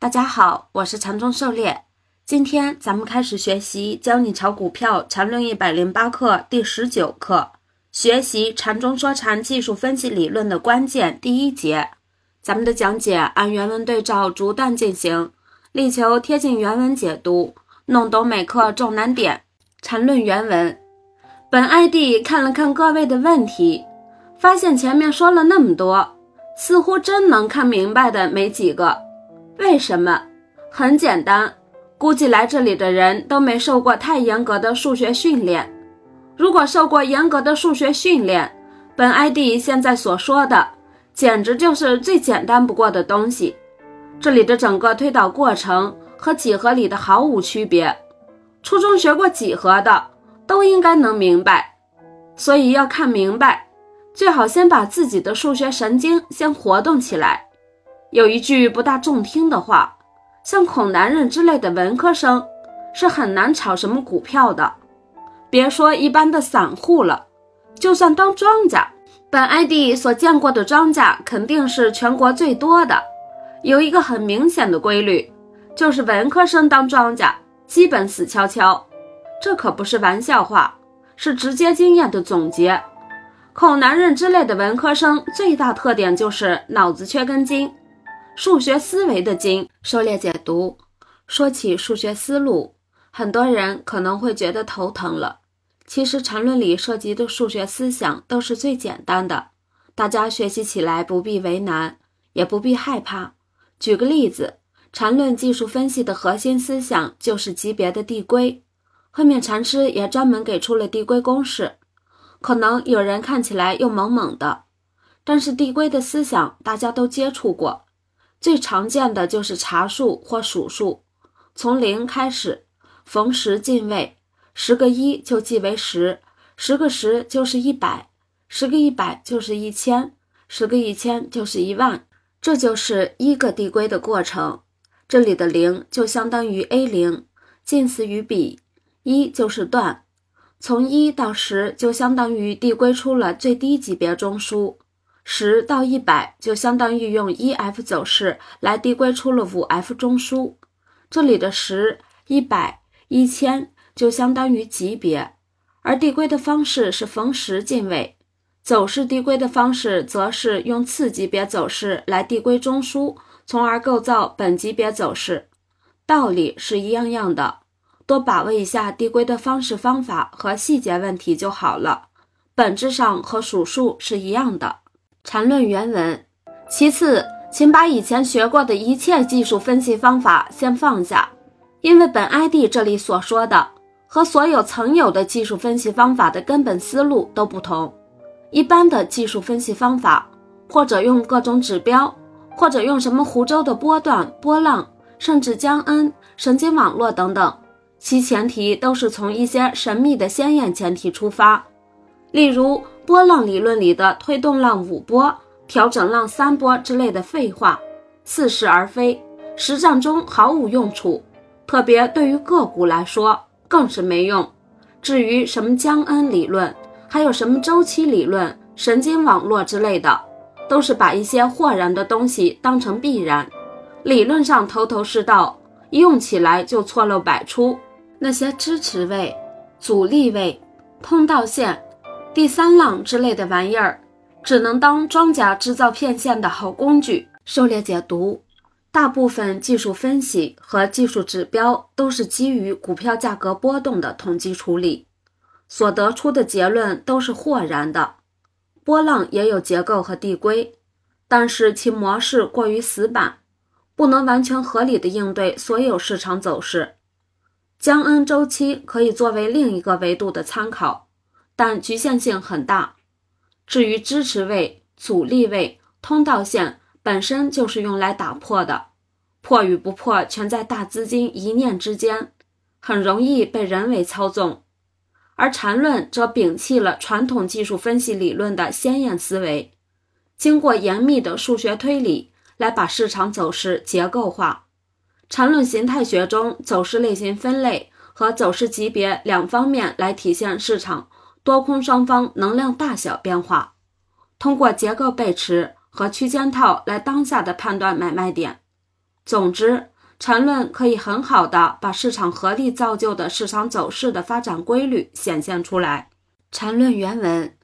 大家好，我是禅中狩猎。今天咱们开始学习《教你炒股票禅论一百零八课》第十九课，学习禅中说禅技术分析理论的关键第一节。咱们的讲解按原文对照逐段进行，力求贴近原文解读，弄懂每课重难点。禅论原文：本 ID 看了看各位的问题，发现前面说了那么多，似乎真能看明白的没几个。为什么？很简单，估计来这里的人都没受过太严格的数学训练。如果受过严格的数学训练，本 ID 现在所说的简直就是最简单不过的东西。这里的整个推导过程和几何里的毫无区别，初中学过几何的都应该能明白。所以要看明白，最好先把自己的数学神经先活动起来。有一句不大中听的话，像孔男人之类的文科生是很难炒什么股票的。别说一般的散户了，就算当庄家，本 ID 所见过的庄家肯定是全国最多的。有一个很明显的规律，就是文科生当庄家基本死翘翘。这可不是玩笑话，是直接经验的总结。孔男人之类的文科生最大特点就是脑子缺根筋。数学思维的经，狩猎解读。说起数学思路，很多人可能会觉得头疼了。其实缠论里涉及的数学思想都是最简单的，大家学习起来不必为难，也不必害怕。举个例子，缠论技术分析的核心思想就是级别的递归，后面禅师也专门给出了递归公式。可能有人看起来又懵懵的，但是递归的思想大家都接触过。最常见的就是查数或数数，从零开始，逢十进位，十个一就记为十，十个十就是一百，十个一百就是一千，十个一千就是一万，这就是一个递归的过程。这里的零就相当于 A 零，近似于比一就是段，从一到十就相当于递归出了最低级别中枢。十到一百就相当于用一 F 走势来递归出了五 F 中枢，这里的十、一百、一千就相当于级别，而递归的方式是逢十进位，走势递归的方式则是用次级别走势来递归中枢，从而构造本级别走势，道理是一样样的，多把握一下递归的方式方法和细节问题就好了，本质上和数数是一样的。缠论原文。其次，请把以前学过的一切技术分析方法先放下，因为本 ID 这里所说的和所有曾有的技术分析方法的根本思路都不同。一般的技术分析方法，或者用各种指标，或者用什么湖州的波段、波浪，甚至江恩、神经网络等等，其前提都是从一些神秘的鲜艳前提出发，例如。波浪理论里的推动浪五波、调整浪三波之类的废话，似是而非，实战中毫无用处，特别对于个股来说更是没用。至于什么江恩理论，还有什么周期理论、神经网络之类的，都是把一些豁然的东西当成必然，理论上头头是道，用起来就错漏百出。那些支持位、阻力位、通道线。第三浪之类的玩意儿，只能当庄家制造骗线的好工具。狩猎解读，大部分技术分析和技术指标都是基于股票价格波动的统计处理，所得出的结论都是豁然的。波浪也有结构和递归，但是其模式过于死板，不能完全合理的应对所有市场走势。江恩周期可以作为另一个维度的参考。但局限性很大。至于支持位、阻力位、通道线，本身就是用来打破的，破与不破全在大资金一念之间，很容易被人为操纵。而缠论则摒弃了传统技术分析理论的鲜艳思维，经过严密的数学推理来把市场走势结构化。缠论形态学中走势类型分类和走势级别两方面来体现市场。多空双方能量大小变化，通过结构背驰和区间套来当下的判断买卖点。总之，缠论可以很好的把市场合力造就的市场走势的发展规律显现出来。缠论原文：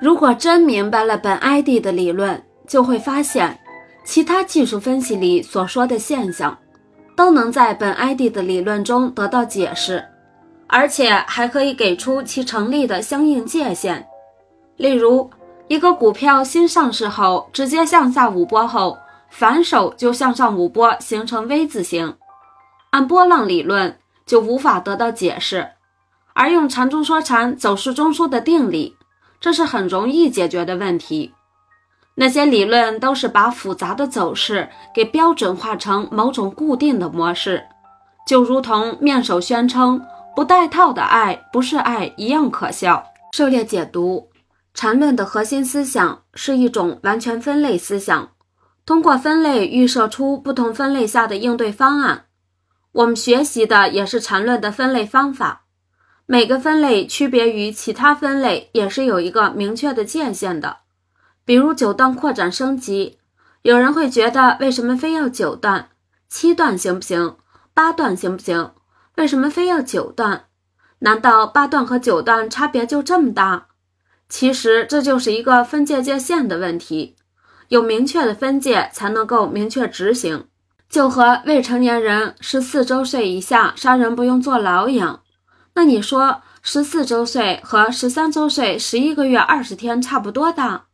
如果真明白了本 ID 的理论，就会发现，其他技术分析里所说的现象，都能在本 ID 的理论中得到解释，而且还可以给出其成立的相应界限。例如，一个股票新上市后直接向下五波后，反手就向上五波，形成 V 字形，按波浪理论就无法得到解释。而用禅中说禅走势中枢的定理，这是很容易解决的问题。那些理论都是把复杂的走势给标准化成某种固定的模式，就如同面首宣称不带套的爱不是爱一样可笑。狩猎解读。缠论的核心思想是一种完全分类思想，通过分类预设出不同分类下的应对方案。我们学习的也是缠论的分类方法。每个分类区别于其他分类，也是有一个明确的界限的。比如九段扩展升级，有人会觉得为什么非要九段？七段行不行？八段行不行？为什么非要九段？难道八段和九段差别就这么大？其实这就是一个分界界限的问题，有明确的分界才能够明确执行。就和未成年人十四周岁以下杀人不用坐牢一样。那你说十四周岁和十三周岁十一个月二十天差不多大？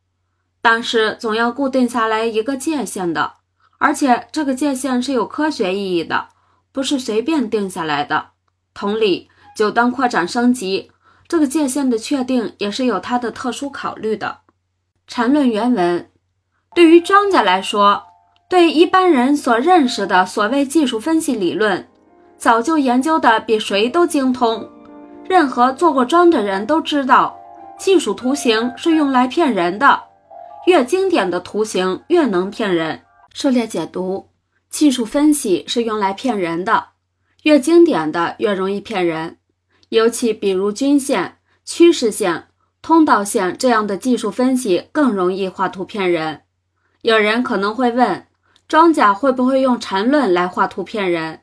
但是总要固定下来一个界限的，而且这个界限是有科学意义的，不是随便定下来的。同理，九段扩展升级。这个界限的确定也是有它的特殊考虑的。缠论原文：对于庄家来说，对一般人所认识的所谓技术分析理论，早就研究的比谁都精通。任何做过庄的人都知道，技术图形是用来骗人的，越经典的图形越能骗人。狩猎解读：技术分析是用来骗人的，越经典的越容易骗人。尤其比如均线、趋势线、通道线这样的技术分析更容易画图骗人。有人可能会问，庄家会不会用缠论来画图骗人？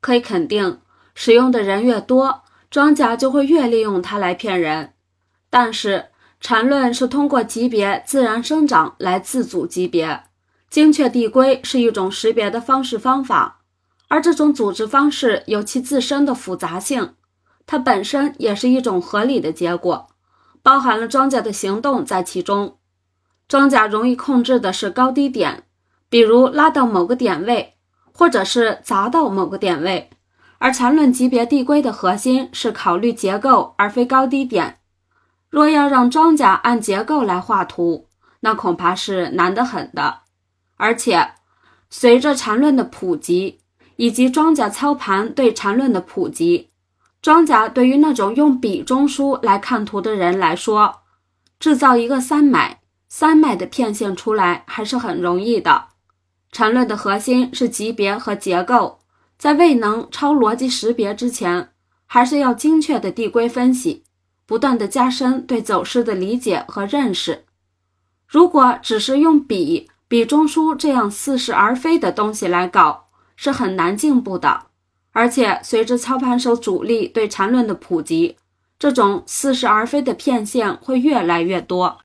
可以肯定，使用的人越多，庄家就会越利用它来骗人。但是，缠论是通过级别自然生长来自组级别，精确递归是一种识别的方式方法，而这种组织方式有其自身的复杂性。它本身也是一种合理的结果，包含了庄家的行动在其中。庄家容易控制的是高低点，比如拉到某个点位，或者是砸到某个点位。而缠论级别递归的核心是考虑结构而非高低点。若要让庄家按结构来画图，那恐怕是难得很的。而且，随着缠论的普及，以及庄家操盘对缠论的普及。庄家对于那种用笔中枢来看图的人来说，制造一个三买三卖的骗线出来还是很容易的。缠论的核心是级别和结构，在未能超逻辑识别之前，还是要精确的递归分析，不断的加深对走势的理解和认识。如果只是用笔、比中枢这样似是而非的东西来搞，是很难进步的。而且，随着操盘手主力对缠论的普及，这种似是而非的骗线会越来越多。